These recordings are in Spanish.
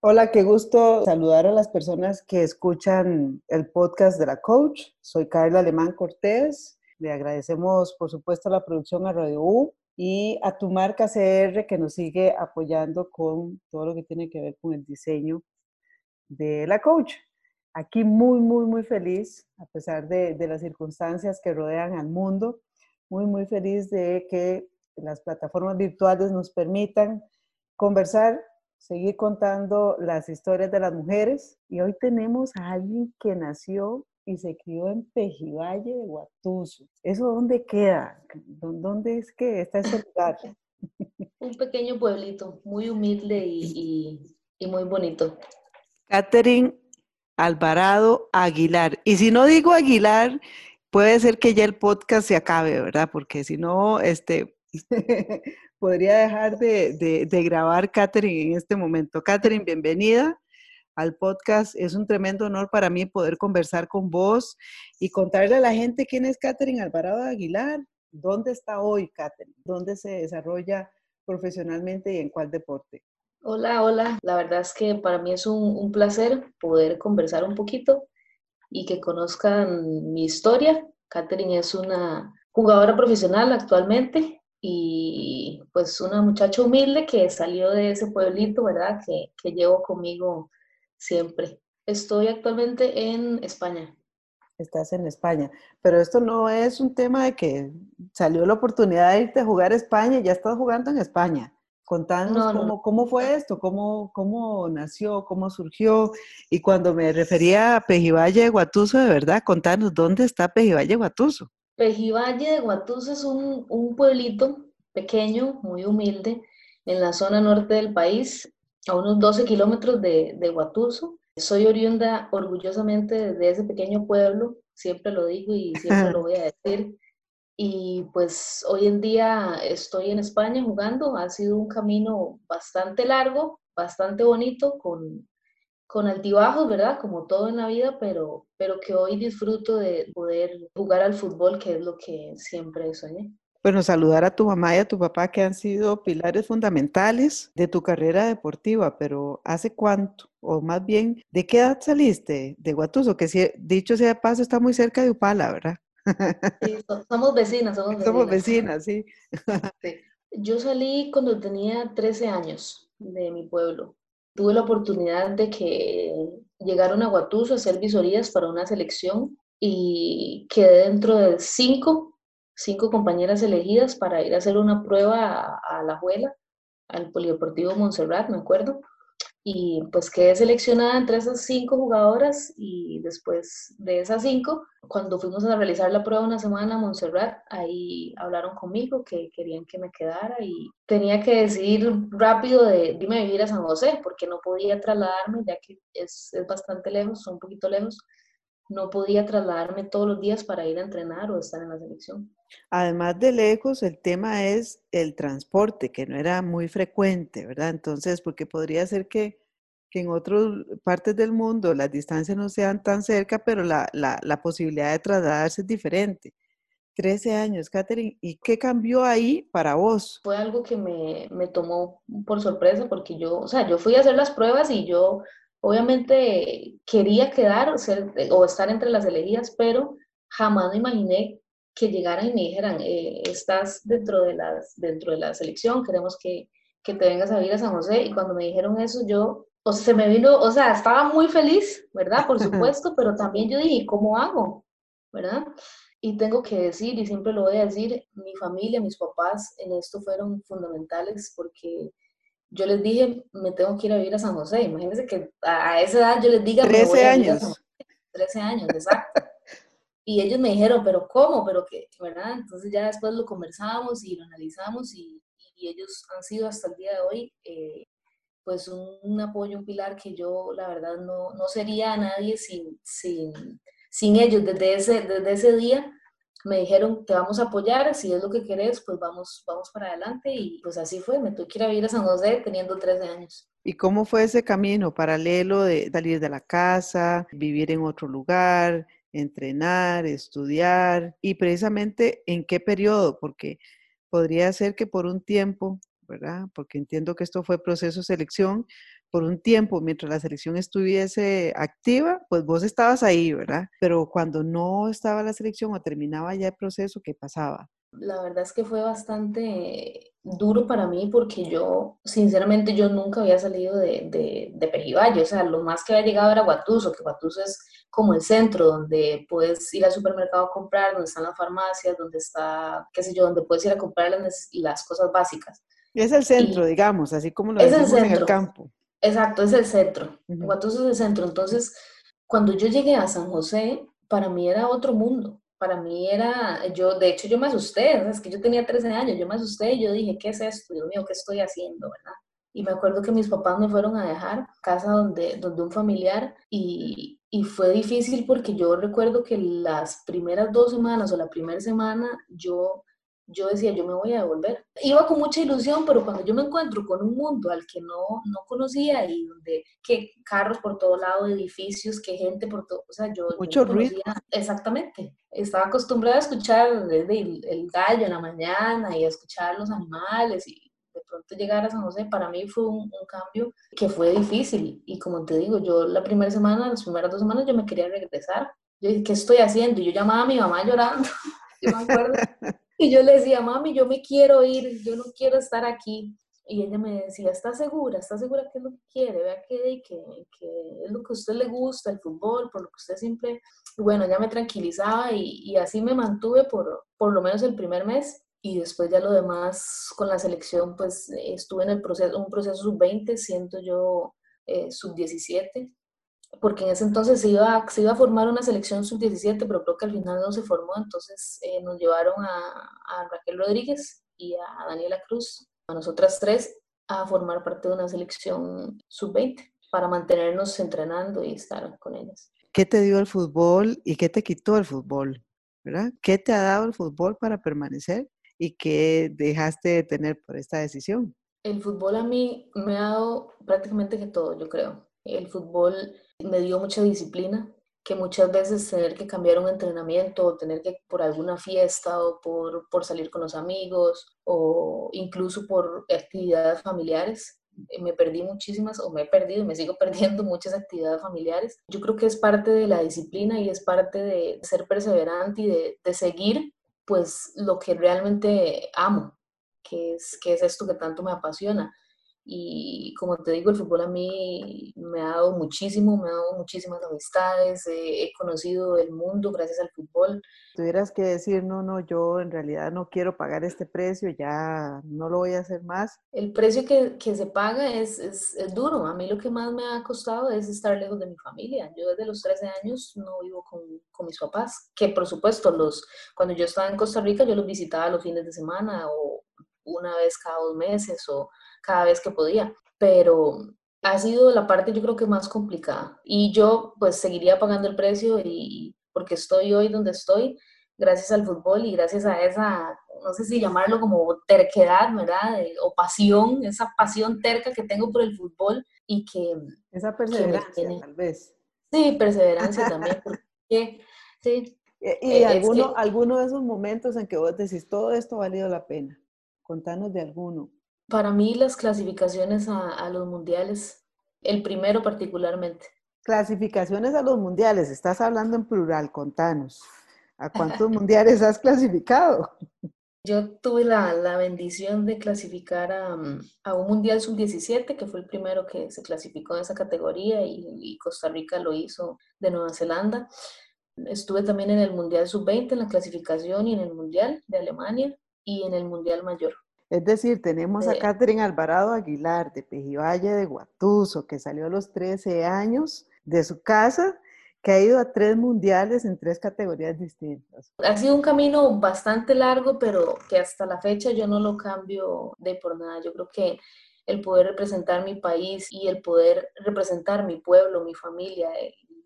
Hola, qué gusto saludar a las personas que escuchan el podcast de la coach. Soy Carla Alemán Cortés. Le agradecemos, por supuesto, la producción a Radio U y a tu marca CR que nos sigue apoyando con todo lo que tiene que ver con el diseño de la coach. Aquí muy, muy, muy feliz, a pesar de, de las circunstancias que rodean al mundo, muy, muy feliz de que las plataformas virtuales nos permitan conversar seguir contando las historias de las mujeres y hoy tenemos a alguien que nació y se crió en Pejivalle de Guatuso. ¿Eso dónde queda? ¿Dónde es que está ese lugar? Un pequeño pueblito, muy humilde y, y, muy bonito. Catherine Alvarado Aguilar. Y si no digo Aguilar, puede ser que ya el podcast se acabe, ¿verdad? Porque si no, este, podría dejar de, grabar Catherine en este momento. Catherine, bienvenida al podcast. Es un tremendo honor para mí poder conversar con vos y contarle a la gente quién es Catherine Alvarado Aguilar, dónde está hoy Catherine, dónde se desarrolla profesionalmente y en cuál deporte. Hola, hola. La verdad es que para mí es un, un placer poder conversar un poquito y que conozcan mi historia. Catherine es una jugadora profesional actualmente, y pues una muchacha humilde que salió de ese pueblito, ¿verdad? Que, que llevo conmigo siempre. Estoy actualmente en España. Estás en España, pero esto no es un tema de que salió la oportunidad de irte a jugar a España y ya estás jugando en España. Contanos cómo, cómo, fue esto, cómo, cómo nació, cómo surgió. Y cuando me refería a Pejivalle Guatuso, de verdad, contanos dónde está Pejivalle Guatuso. Pejivalle de Guatuso es un, un, pueblito pequeño, muy humilde, en la zona norte del país, a unos 12 kilómetros de, de Guatuso. Soy oriunda orgullosamente de ese pequeño pueblo, siempre lo digo y siempre lo voy a decir. Y pues hoy en día estoy en España jugando, ha sido un camino bastante largo, bastante bonito, con, con altibajos, ¿verdad? Como todo en la vida, pero, pero que hoy disfruto de poder jugar al fútbol, que es lo que siempre soñé. Bueno, saludar a tu mamá y a tu papá que han sido pilares fundamentales de tu carrera deportiva, pero ¿hace cuánto? O más bien, ¿de qué edad saliste de Guatuso? Que si, dicho sea de paso, está muy cerca de Upala, ¿verdad? Sí, somos vecinas, somos vecinas. Somos vecinas, sí. sí. Yo salí cuando tenía 13 años de mi pueblo tuve la oportunidad de que llegaron a Guatuso a hacer visorías para una selección y quedé dentro de cinco, cinco compañeras elegidas para ir a hacer una prueba a, la Juela, al Polideportivo Montserrat, me acuerdo y pues quedé seleccionada entre esas cinco jugadoras y después de esas cinco, cuando fuimos a realizar la prueba una semana a Montserrat, ahí hablaron conmigo que querían que me quedara y tenía que decidir rápido de irme a vivir a San José porque no podía trasladarme ya que es, es bastante lejos, un poquito lejos, no podía trasladarme todos los días para ir a entrenar o estar en la selección. Además de lejos, el tema es el transporte, que no era muy frecuente, ¿verdad? Entonces, porque podría ser que, en otras partes del mundo las distancias no sean tan cerca, pero la, la, posibilidad de trasladarse es diferente. 13 años, Catherine, ¿y qué cambió ahí para vos? Fue algo que me, me tomó por sorpresa porque yo, o sea, yo fui a hacer las pruebas y yo obviamente quería quedar ser, o estar entre las elegidas, pero jamás me imaginé que llegaran y me dijeran, eh, estás dentro de, las, dentro de la selección, queremos que, que te vengas a vivir a San José. Y cuando me dijeron eso, yo, o sea, se me vino, o sea, estaba muy feliz, ¿verdad? Por supuesto, pero también yo dije, ¿cómo hago? ¿Verdad? Y tengo que decir, y siempre lo voy a decir, mi familia, mis papás en esto fueron fundamentales porque yo les dije, me tengo que ir a vivir a San José. Imagínense que a esa edad yo les diga... 13 años. 13 años, exacto. Y ellos me dijeron, pero ¿cómo? Pero qué, ¿verdad? Entonces ya después lo conversamos y lo analizamos y, y ellos han sido hasta el día de hoy, eh, pues un, apoyo, un pilar que yo la verdad no, no sería nadie sin, sin, sin ellos. Desde ese, desde ese día me dijeron, te vamos a apoyar, si es lo que querés, pues vamos, vamos para adelante. Y pues así fue, me tuve que ir a vivir a San José teniendo 13 años. ¿Y cómo fue ese camino paralelo de salir de la casa, vivir en otro lugar, entrenar, estudiar? Y precisamente en qué periodo, porque podría ser que por un tiempo, ¿verdad? Porque entiendo que esto fue proceso de selección, por un tiempo, mientras la selección estuviese activa, pues vos estabas ahí, ¿verdad? Pero cuando no estaba la selección o terminaba ya el proceso, ¿qué pasaba? La verdad es que fue bastante duro para mí porque yo, sinceramente, yo nunca había salido de, de, de Pejivalle, o sea, lo más que había llegado era Guatuso, que Guatuso es como el centro donde puedes ir al supermercado a comprar, donde están las farmacias, donde está, qué sé yo, donde puedes ir a comprar las, las cosas básicas. Es el centro, digamos, así como lo decimos en el campo. Exacto, es el centro. Guatuso es el centro. Entonces, cuando yo llegué a San José, para mí era otro mundo. Para mí era, yo, de hecho, yo me asusté, es que yo tenía 13 años, yo me asusté y yo dije, ¿qué es esto? Dios mío, ¿qué estoy haciendo? ¿verdad? Y me acuerdo que mis papás me fueron a dejar casa donde, donde un familiar y, y fue difícil porque yo recuerdo que las primeras dos semanas o la primera semana yo yo decía, yo me voy a devolver. Iba con mucha ilusión, pero cuando yo me encuentro con un mundo al que no, no conocía y donde, que carros por todo lado, edificios, que gente por todo, o sea, yo... Mucho ruido. Exactamente. Estaba acostumbrada a escuchar desde el, el, gallo en la mañana y a escuchar los animales y de pronto llegar a San José, para mí fue un, un cambio que fue difícil. Y como te digo, yo la primera semana, las primeras dos semanas, yo me quería regresar. Yo dije, ¿qué estoy haciendo? Y yo llamaba a mi mamá llorando. yo me acuerdo Y yo le decía, mami, yo me quiero ir, yo no quiero estar aquí. Y ella me decía, ¿está segura? ¿Está segura que es lo que quiere? Vea que, que, que es lo que a usted le gusta, el fútbol, por lo que usted siempre... bueno, ella me tranquilizaba y, y, así me mantuve por, por lo menos el primer mes. Y después ya lo demás con la selección, pues estuve en el proceso, un proceso sub-20, siento yo eh, sub-17 porque en ese entonces se iba, se iba a formar una selección sub-17, pero creo que al final no se formó, entonces eh, nos llevaron a, a, Raquel Rodríguez y a Daniela Cruz, a nosotras tres, a formar parte de una selección sub-20 para mantenernos entrenando y estar con ellas. ¿Qué te dio el fútbol y qué te quitó el fútbol? ¿verdad? ¿Qué te ha dado el fútbol para permanecer y qué dejaste de tener por esta decisión? El fútbol a mí me ha dado prácticamente que todo, yo creo. El fútbol me dio mucha disciplina, que muchas veces tener que cambiar un entrenamiento o tener que por alguna fiesta o por, por salir con los amigos o incluso por actividades familiares, eh, me perdí muchísimas o me he perdido y me sigo perdiendo muchas actividades familiares. Yo creo que es parte de la disciplina y es parte de ser perseverante y de, de seguir pues lo que realmente amo, que es, que es esto que tanto me apasiona. Y como te digo, el fútbol a mí me ha dado muchísimo, me ha dado muchísimas amistades, he conocido el mundo gracias al fútbol. Tuvieras que decir, no, no, yo en realidad no quiero pagar este precio, ya no lo voy a hacer más. El precio que, que se paga es, es, es, duro. A mí lo que más me ha costado es estar lejos de mi familia. Yo desde los 13 años no vivo con, con mis papás, que por supuesto, los, cuando yo estaba en Costa Rica, yo los visitaba los fines de semana o una vez cada dos meses o cada vez que podía, pero ha sido la parte yo creo que más complicada y yo pues seguiría pagando el precio y porque estoy hoy donde estoy gracias al fútbol y gracias a esa, no sé si llamarlo como terquedad, ¿verdad? o pasión, esa pasión terca que tengo por el fútbol y que... Esa perseverancia, tal vez. Sí, perseverancia también, porque, sí. ¿Y, y alguno, alguno de esos momentos en que vos decís, todo esto ha valido la pena? Contanos de alguno. Para mí las clasificaciones a, a, los mundiales, el primero particularmente. Clasificaciones a los mundiales, estás hablando en plural, contanos. ¿A cuántos mundiales has clasificado? Yo tuve la, la bendición de clasificar a, a un Mundial Sub-17, que fue el primero que se clasificó en esa categoría y, y, Costa Rica lo hizo de Nueva Zelanda. Estuve también en el Mundial Sub-20, en la clasificación y en el Mundial de Alemania y en el Mundial Mayor. Es decir, tenemos a Catherine Alvarado Aguilar de Pejivalle de Guatuso, que salió a los 13 años de su casa, que ha ido a tres mundiales en tres categorías distintas. Ha sido un camino bastante largo, pero que hasta la fecha yo no lo cambio de por nada. Yo creo que el poder representar mi país y el poder representar mi pueblo, mi familia,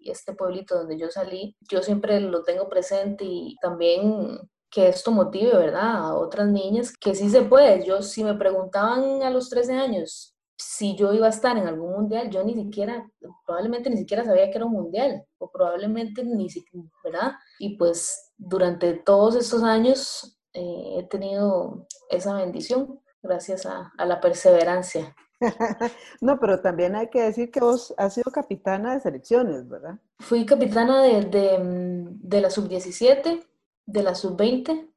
y este pueblito donde yo salí, yo siempre lo tengo presente y también que esto motive, ¿verdad? A otras niñas que sí se puede. Yo, si me preguntaban a los 13 años si yo iba a estar en algún mundial, yo ni siquiera, probablemente ni siquiera sabía que era un mundial, o probablemente ni siquiera, ¿verdad? Y pues durante todos estos años eh, he tenido esa bendición gracias a, a la perseverancia. no, pero también hay que decir que vos has sido capitana de selecciones, ¿verdad? Fui capitana de, de, de la sub-17, de la sub-20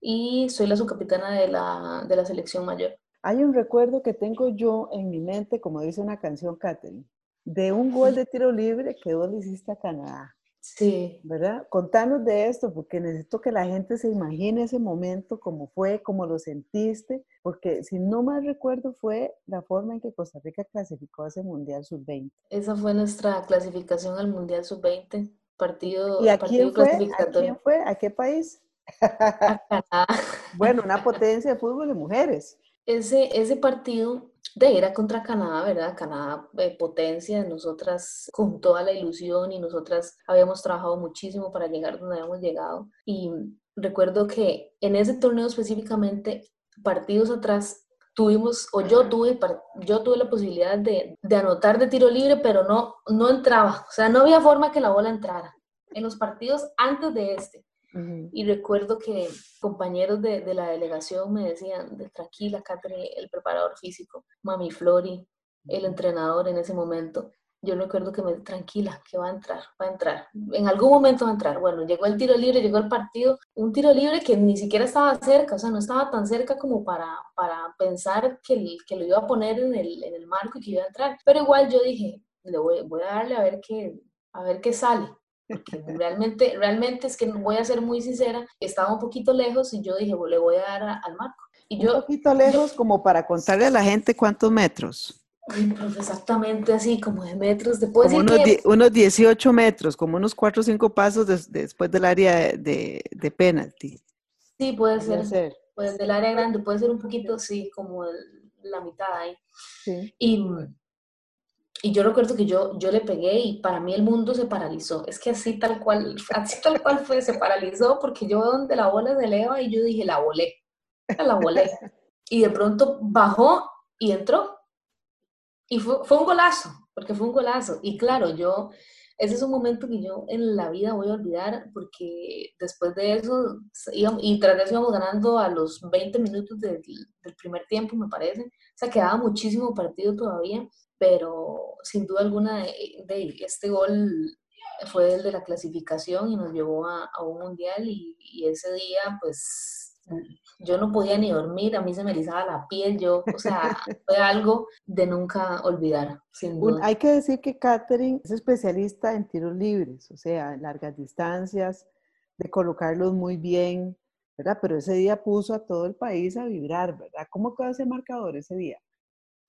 y soy la subcapitana de la, de la selección mayor. Hay un recuerdo que tengo yo en mi mente, como dice una canción, Katherine, de un gol de tiro libre que vos le hiciste a Canadá. Sí. ¿Verdad? Contanos de esto, porque necesito que la gente se imagine ese momento, cómo fue, cómo lo sentiste, porque si no mal recuerdo fue la forma en que Costa Rica clasificó a ese Mundial Sub-20. Esa fue nuestra clasificación al Mundial Sub-20, partido, ¿Y a partido quién, fue? ¿a quién fue? ¿A qué país? A Canadá. bueno, una potencia de fútbol de mujeres. Ese, ese partido de era contra Canadá, ¿verdad? Canadá, eh, potencia, nosotras con toda la ilusión y nosotras habíamos trabajado muchísimo para llegar donde habíamos llegado. Y recuerdo que en ese torneo específicamente, partidos atrás, tuvimos, o yo tuve, yo tuve la posibilidad de, de, anotar de tiro libre, pero no, no entraba, o sea, no había forma que la bola entrara. En los partidos antes de este, y recuerdo que compañeros de, de, la delegación me decían, de, tranquila, Catherine, el preparador físico, Mami Flori, el entrenador en ese momento. Yo recuerdo que me tranquila, que va a entrar, va a entrar. En algún momento va a entrar. Bueno, llegó el tiro libre, llegó el partido, un tiro libre que ni siquiera estaba cerca, o sea, no estaba tan cerca como para, para pensar que, que lo iba a poner en el, en el marco y que iba a entrar. Pero igual yo dije, le voy, voy a darle a ver qué, a ver qué sale porque realmente, realmente es que voy a ser muy sincera, estaba un poquito lejos y yo dije, le voy a dar al marco. Y yo, un poquito lejos como para contarle a la gente cuántos metros. Pues exactamente así, como de metros. Después como unos, unos, 18 metros, como unos 4 o 5 pasos después del área de, de, penalty. Sí, puede ser. ser. Pues del área grande, puede ser un poquito, sí, como la mitad ahí. Sí. Y y yo recuerdo que yo, yo le pegué y para mí el mundo se paralizó. Es que así tal cual, así tal cual fue, se paralizó porque yo donde la bola se eleva y yo dije, la volé, la volé. Y de pronto bajó y entró. Y fue, fue un golazo, porque fue un golazo. Y claro, yo, ese es un momento que yo en la vida voy a olvidar porque después de eso, íbamos, y tras eso íbamos ganando a los 20 minutos del, primer tiempo, me parece. O sea, quedaba muchísimo partido todavía pero sin duda alguna de, este gol fue el de la clasificación y nos llevó a, un mundial y, ese día pues yo no podía ni dormir, a mí se me erizaba la piel, yo, o sea, fue algo de nunca olvidar, sin duda. Hay que decir que Catherine es especialista en tiros libres, o sea, en largas distancias, de colocarlos muy bien, ¿verdad? Pero ese día puso a todo el país a vibrar, ¿verdad? ¿Cómo quedó ese marcador ese día?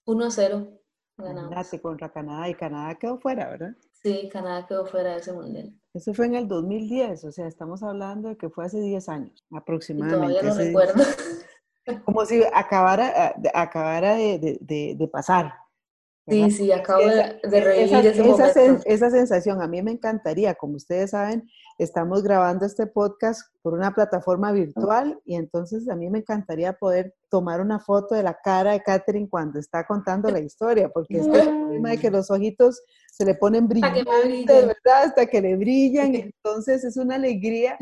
1 a 0. Ganamos. contra Canadá y Canadá quedó fuera, ¿verdad? Sí, Canadá quedó fuera de ese mundial. Eso fue en el 2010, o sea, estamos hablando de que fue hace 10 años aproximadamente. todavía lo recuerdo. Como si acabara, acabara de, de, de pasar. Sí, sí, acabo de, revivir ese esa, esa, sensación, a mí me encantaría, como ustedes saben, estamos grabando este podcast por una plataforma virtual y entonces a mí me encantaría poder tomar una foto de la cara de Catherine cuando está contando la historia, porque es el problema de que los ojitos se le ponen brillantes, ¿verdad? Hasta que le brillan, entonces es una alegría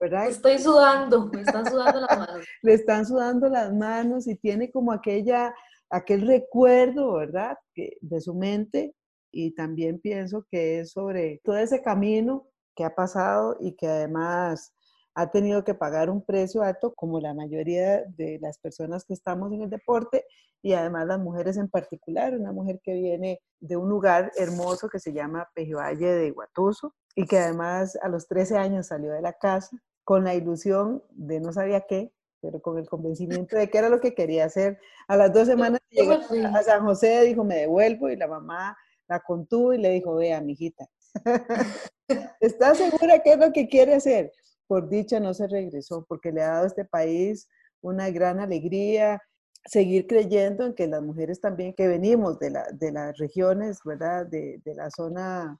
¿verdad? Estoy sudando, me están sudando las manos. Le están sudando las manos y tiene como aquella aquel recuerdo, ¿verdad? de su mente y también pienso que es sobre todo ese camino que ha pasado y que además ha tenido que pagar un precio alto, como la mayoría de las personas que estamos en el deporte y además las mujeres en particular, una mujer que viene de un lugar hermoso que se llama Pejivalle de Guatuso y que además a los 13 años salió de la casa con la ilusión de no sabía qué, pero con el convencimiento de que era lo que quería hacer. A las dos semanas llegó a San José, dijo, me devuelvo, y la mamá la contuvo y le dijo, vea, mijita, ¿estás segura que es lo que quiere hacer? Por dicha no se regresó, porque le ha dado a este país una gran alegría. seguir creyendo en que las mujeres también que venimos de, la, de las regiones, ¿verdad? De, de, la zona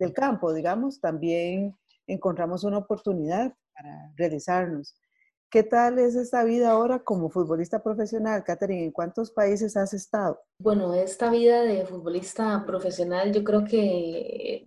del campo, digamos, también encontramos una oportunidad para realizarnos. ¿Qué tal es esta vida ahora como futbolista profesional? Catherine, ¿en cuántos países has estado? Bueno, esta vida de futbolista profesional yo creo que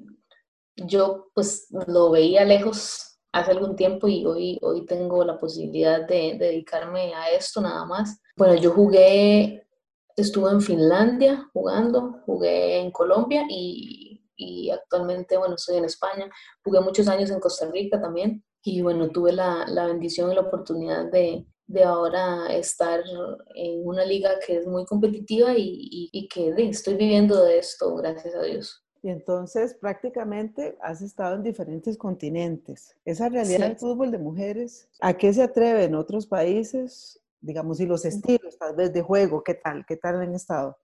yo pues lo veía lejos hace algún tiempo y hoy, hoy tengo la posibilidad de, dedicarme a esto nada más. Bueno, yo jugué, estuve en Finlandia jugando, jugué en Colombia y, y actualmente, bueno, estoy en España. Jugué muchos años en Costa Rica también y bueno, tuve la, la bendición y la oportunidad de, de ahora estar en una liga que es muy competitiva y, y, que estoy viviendo de esto, gracias a Dios. Y entonces prácticamente has estado en diferentes continentes. Esa realidad del fútbol de mujeres, ¿a qué se atreve en otros países? Digamos, y los estilos tal vez de juego, ¿qué tal? ¿Qué tal han estado?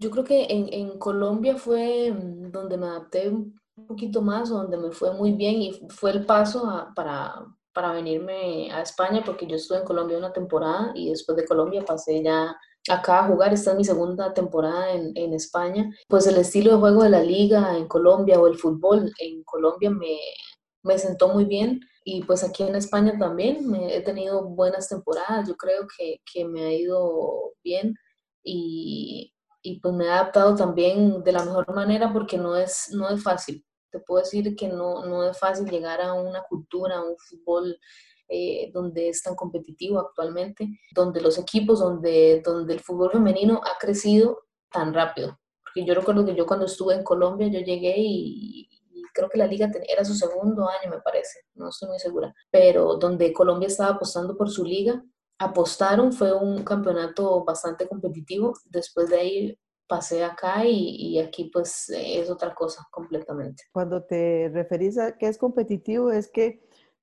Yo creo que en, en Colombia fue mm, donde me adapté un poquito más, donde me fue muy bien y fue el paso para, para venirme a España, porque yo estuve en Colombia una temporada y después de Colombia pasé ya acá a jugar. Esta es mi segunda temporada en, en, España. Pues el estilo de juego de la liga en Colombia o el fútbol en Colombia me, me sentó muy bien. Y pues aquí en España también me, he tenido buenas temporadas. Yo creo que, que me ha ido bien y, y, pues me he adaptado también de la mejor manera porque no es, no es fácil. Te puedo decir que no, no es fácil llegar a una cultura, a un fútbol eh, donde es tan competitivo actualmente, donde los equipos, donde, donde el fútbol femenino ha crecido tan rápido. Porque yo recuerdo que yo cuando estuve en Colombia, yo llegué y, creo que la liga era su segundo año, me parece, no estoy muy segura, pero donde Colombia estaba apostando por su liga, apostaron, fue un campeonato bastante competitivo, después de ahí pasé acá y, y, aquí pues es otra cosa completamente. Cuando te referís a que es competitivo, es que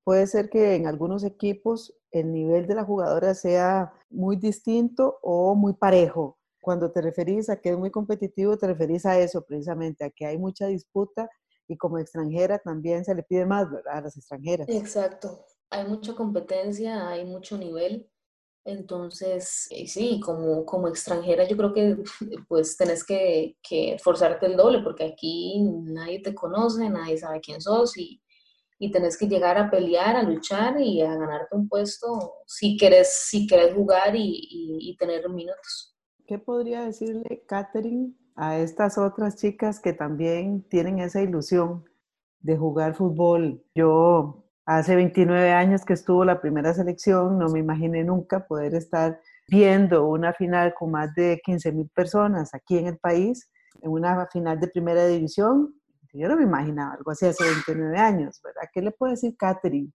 Puede ser que en algunos equipos el nivel de la jugadora sea muy distinto o muy parejo. Cuando te referís a que es muy competitivo, te referís a eso precisamente, a que hay mucha disputa y como extranjera también se le pide más, ¿verdad? A las extranjeras. Exacto. Hay mucha competencia, hay mucho nivel. Entonces, eh, sí, como, como extranjera yo creo que pues tenés que, que esforzarte el doble porque aquí nadie te conoce, nadie sabe quién sos y, y tenés que llegar a pelear, a luchar y a ganarte un puesto si quieres, si quieres jugar y, y, tener minutos. ¿Qué podría decirle Catherine a estas otras chicas que también tienen esa ilusión de jugar fútbol? Yo hace 29 años que estuvo la primera selección, no me imaginé nunca poder estar viendo una final con más de 15 mil personas aquí en el país, en una final de primera división yo no me imaginaba algo así hace 29 años, ¿verdad? ¿Qué le puede decir Catherine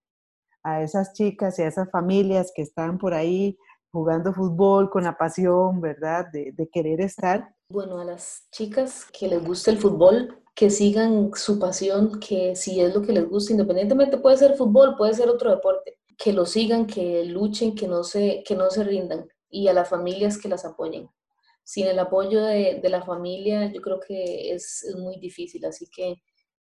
a esas chicas y a esas familias que están por ahí jugando fútbol con la pasión, ¿verdad? De, de querer estar. Bueno, a las chicas que les gusta el fútbol, que sigan su pasión, que si es lo que les gusta, independientemente puede ser fútbol, puede ser otro deporte, que lo sigan, que luchen, que no se, que no se rindan y a las familias que las apoyen sin el apoyo de, de la familia, yo creo que es, es, muy difícil. Así que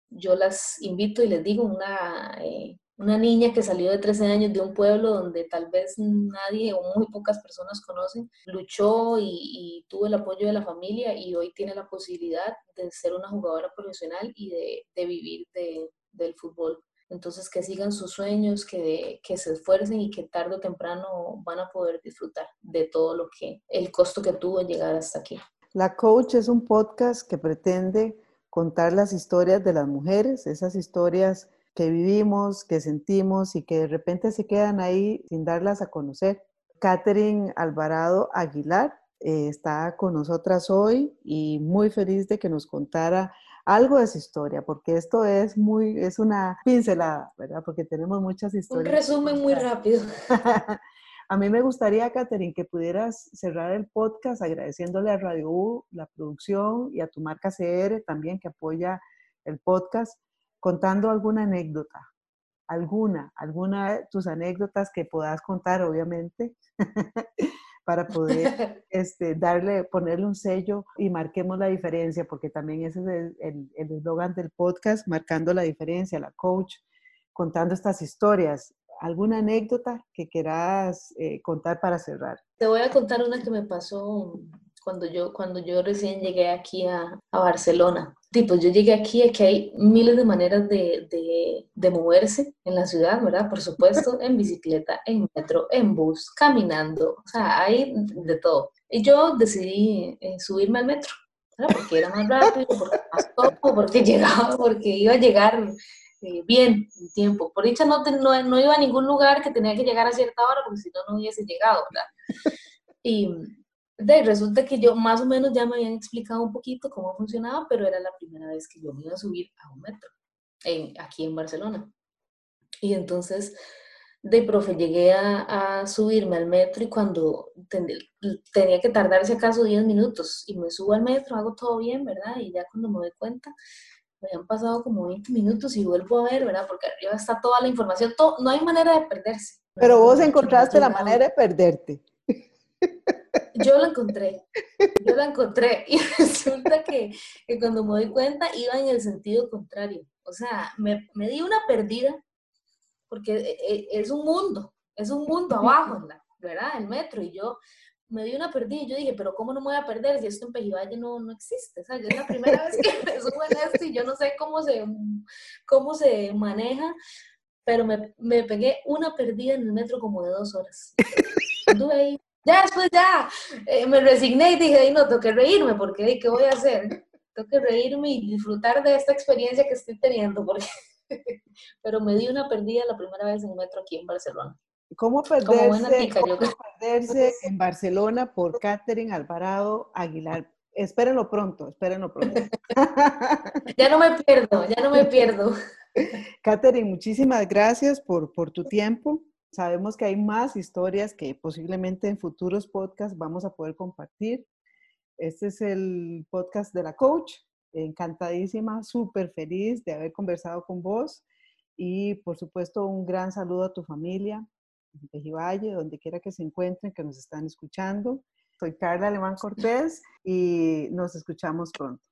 yo las invito y les digo, una, eh, una niña que salió de 13 años de un pueblo donde tal vez nadie o muy pocas personas conocen, luchó y, tuvo el apoyo de la familia y hoy tiene la posibilidad de ser una jugadora profesional y de, de vivir de, del fútbol. Entonces, que sigan sus sueños, que, que se esfuercen y que tarde o temprano van a poder disfrutar de todo lo que, el costo que tuvo llegar hasta aquí. La Coach es un podcast que pretende contar las historias de las mujeres, esas historias que vivimos, que sentimos y que de repente se quedan ahí sin darlas a conocer. Catherine Alvarado Aguilar eh, está con nosotras hoy y muy feliz de que nos contara algo de su historia, porque esto es muy, es una pincelada, ¿verdad? Porque tenemos muchas historias. Un resumen muy rápido. a mí me gustaría, Catherine, que pudieras cerrar el podcast agradeciéndole a Radio U la producción y a tu marca CR también que apoya el podcast, contando alguna anécdota, alguna, alguna de tus anécdotas que puedas contar, obviamente, para poder este, darle, ponerle un sello y marquemos la diferencia, porque también ese es el eslogan del podcast, marcando la diferencia, la coach, contando estas historias. alguna anécdota que quieras eh, contar para cerrar. Te voy a contar una que me pasó cuando yo, cuando yo recién llegué aquí a, a Barcelona. Tipo, yo llegué aquí, aquí hay miles de maneras de, de, de, moverse en la ciudad, ¿verdad? Por supuesto, en bicicleta, en metro, en bus, caminando, o sea, hay de todo. Y yo decidí eh, subirme al metro, ¿verdad? Porque era más rápido, porque más cómodo, porque llegaba, porque iba a llegar eh, bien en tiempo. Por dicha no, no, no, iba a ningún lugar que tenía que llegar a cierta hora, porque si no, no hubiese llegado, ¿verdad? Y de, resulta que yo más o menos ya me habían explicado un poquito cómo funcionaba, pero era la primera vez que yo me iba a subir a un metro, en, aquí en Barcelona. Y entonces, de profe, llegué a, a subirme al metro y cuando tenía que tardar si acaso 10 minutos y me subo al metro, hago todo bien, ¿verdad? Y ya cuando me doy cuenta, me han pasado como 20 minutos y vuelvo a ver, ¿verdad? Porque arriba está toda la información, todo, no hay manera de perderse. Pero vos encontraste la manera de perderte. Yo la encontré, yo la encontré y resulta que, que, cuando me doy cuenta iba en el sentido contrario. O sea, me, me di una perdida porque e, e, es un mundo, es un mundo abajo, ¿verdad? El metro y yo me di una perdida y yo dije, pero ¿cómo no me voy a perder si esto en Pejivalle no, no existe? O sea, es la primera vez que me subo en esto y yo no sé cómo se, cómo se maneja, pero me, me pegué una perdida en el metro como de dos horas. Estuve ahí ya después ya eh, me resigné y dije, Ay, no, tengo que reírme, porque ¿qué voy a hacer? Tengo que reírme y disfrutar de esta experiencia que estoy teniendo, porque... pero me di una perdida la primera vez en metro aquí en Barcelona. ¿Cómo perderse, ¿cómo perderse en Barcelona por Catherine Alvarado Aguilar? Espérenlo pronto, espérenlo pronto. ya no me pierdo, ya no me pierdo. Catherine, muchísimas gracias por, por tu tiempo. Sabemos que hay más historias que posiblemente en futuros podcasts vamos a poder compartir. Este es el podcast de la coach. Encantadísima, súper feliz de haber conversado con vos. Y por supuesto, un gran saludo a tu familia en Pejivalle, donde quiera que se encuentren, que nos están escuchando. Soy Carla Alemán Cortés y nos escuchamos pronto.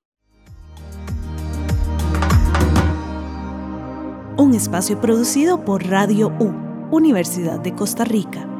Un espacio producido por Radio U Universidad de Costa Rica.